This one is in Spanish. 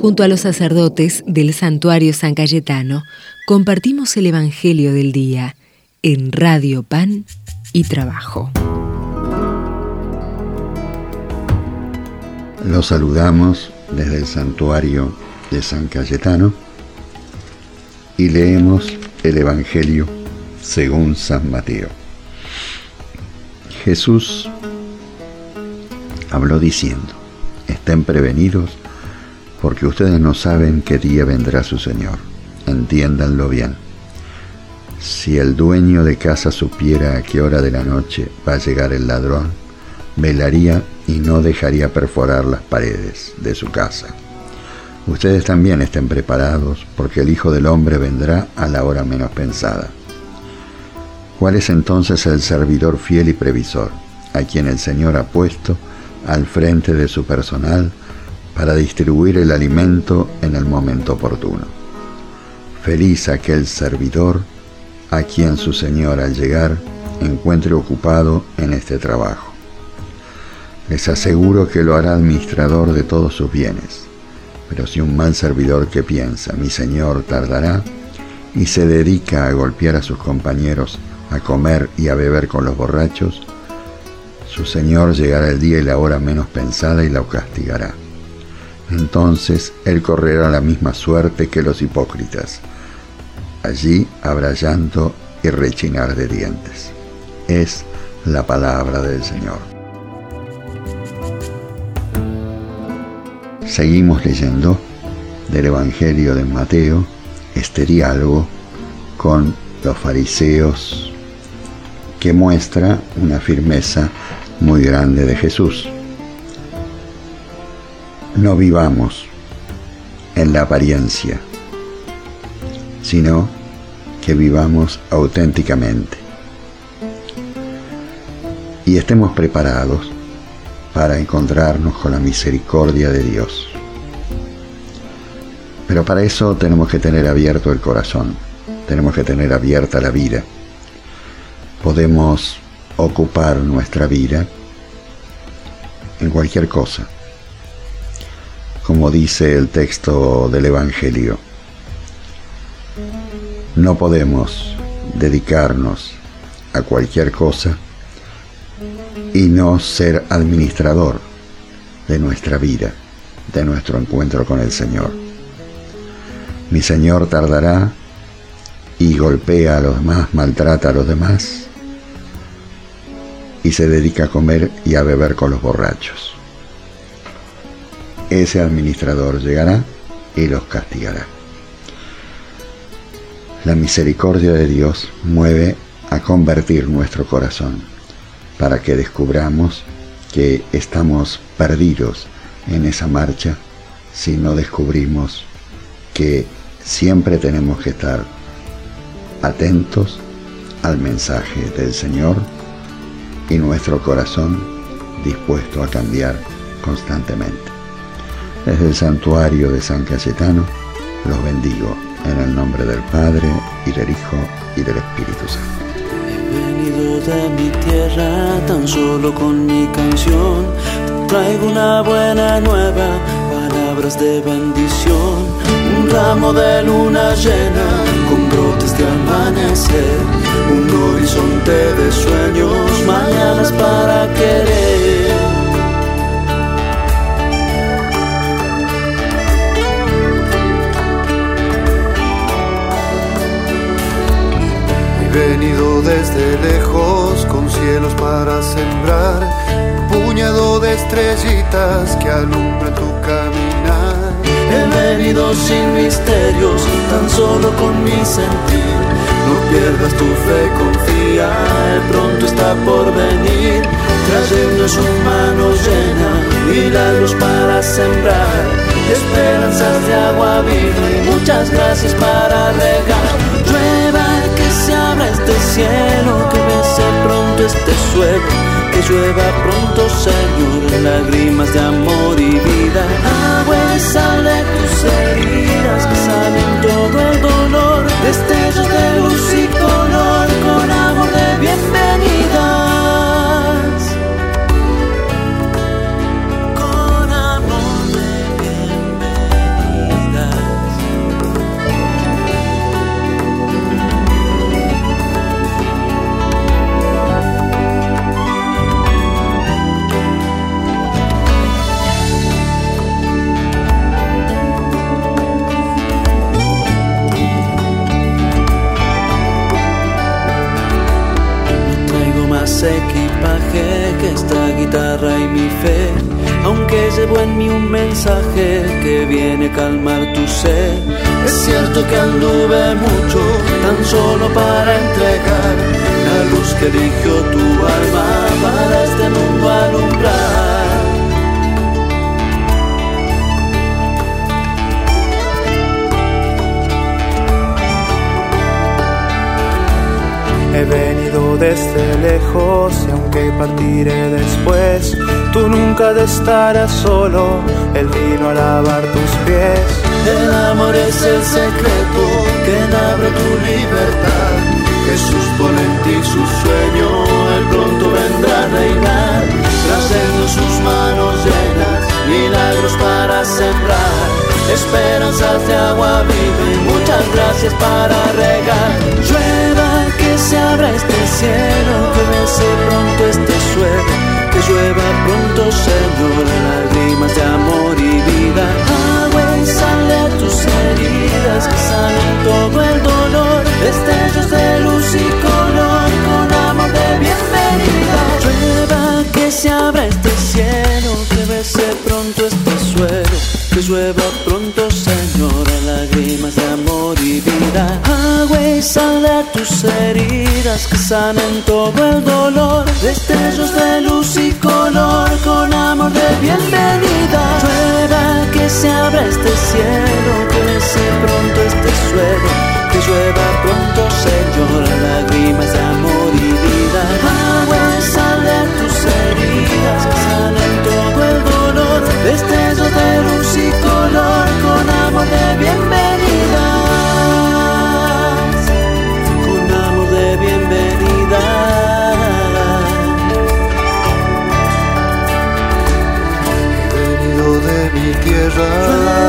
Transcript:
Junto a los sacerdotes del santuario San Cayetano, compartimos el Evangelio del Día en Radio Pan y Trabajo. Los saludamos desde el santuario de San Cayetano y leemos el Evangelio según San Mateo. Jesús habló diciendo, estén prevenidos porque ustedes no saben qué día vendrá su Señor. Entiéndanlo bien. Si el dueño de casa supiera a qué hora de la noche va a llegar el ladrón, velaría y no dejaría perforar las paredes de su casa. Ustedes también estén preparados, porque el Hijo del Hombre vendrá a la hora menos pensada. ¿Cuál es entonces el servidor fiel y previsor, a quien el Señor ha puesto al frente de su personal para distribuir el alimento en el momento oportuno? Feliz aquel servidor a quien su Señor al llegar encuentre ocupado en este trabajo. Les aseguro que lo hará administrador de todos sus bienes. Pero si un mal servidor que piensa, mi Señor tardará, y se dedica a golpear a sus compañeros, a comer y a beber con los borrachos, su Señor llegará el día y la hora menos pensada y la castigará. Entonces Él correrá la misma suerte que los hipócritas Allí habrá llanto y rechinar de dientes. Es la palabra del Señor. Seguimos leyendo del Evangelio de Mateo este diálogo con los fariseos que muestra una firmeza muy grande de Jesús. No vivamos en la apariencia, sino que vivamos auténticamente y estemos preparados para encontrarnos con la misericordia de Dios. Pero para eso tenemos que tener abierto el corazón, tenemos que tener abierta la vida. Podemos ocupar nuestra vida en cualquier cosa. Como dice el texto del Evangelio, no podemos dedicarnos a cualquier cosa y no ser administrador de nuestra vida, de nuestro encuentro con el Señor. Mi Señor tardará y golpea a los demás, maltrata a los demás y se dedica a comer y a beber con los borrachos. Ese administrador llegará y los castigará. La misericordia de Dios mueve a convertir nuestro corazón para que descubramos que estamos perdidos en esa marcha si no descubrimos que siempre tenemos que estar atentos al mensaje del Señor y nuestro corazón dispuesto a cambiar constantemente. Desde el santuario de San Cayetano los bendigo en el nombre del Padre y del Hijo y del Espíritu Santo. He venido de mi tierra tan solo con mi canción. traigo una buena nueva, palabras de bendición. Un ramo de luna llena con brotes de amanecer. Un horizonte de sueños, mañanas para querer. Venido desde lejos con cielos para sembrar, puñado de estrellitas que alumbran tu caminar. He venido sin misterios, tan solo con mi sentir. No pierdas tu fe, confía, pronto está por venir. Trayendo en su mano llena milagros para sembrar, esperanzas de agua viva y muchas gracias para regar llueva pronto, Señor, lágrimas de amor y vida. equipaje que esta guitarra y mi fe, aunque llevo en mí un mensaje que viene a calmar tu sed. Es cierto que anduve mucho, tan solo para entregar la luz que eligió tu alma para este mundo alumbrar. Venido desde lejos y aunque partiré después, tú nunca estarás solo. Él vino a lavar tus pies. El amor es el secreto que abre tu libertad. Jesús pone en ti su sueño, él pronto vendrá a reinar, trayendo sus manos llenas, milagros para sembrar. Esperanzas de agua viva y muchas gracias para regar. Llueva que se abra este cielo, que bese pronto este suelo, que llueva pronto, Señor, lágrimas de amor y vida. llueva pronto, Señora, lágrimas de amor y vida. Agua y sal de tus heridas que sanen todo el dolor. Destellos de luz y color con amor de bienvenida. Llueva que se abra este cielo, que se pronto este suelo. Que llueva pronto, Señora, lágrimas de amor y vida. 人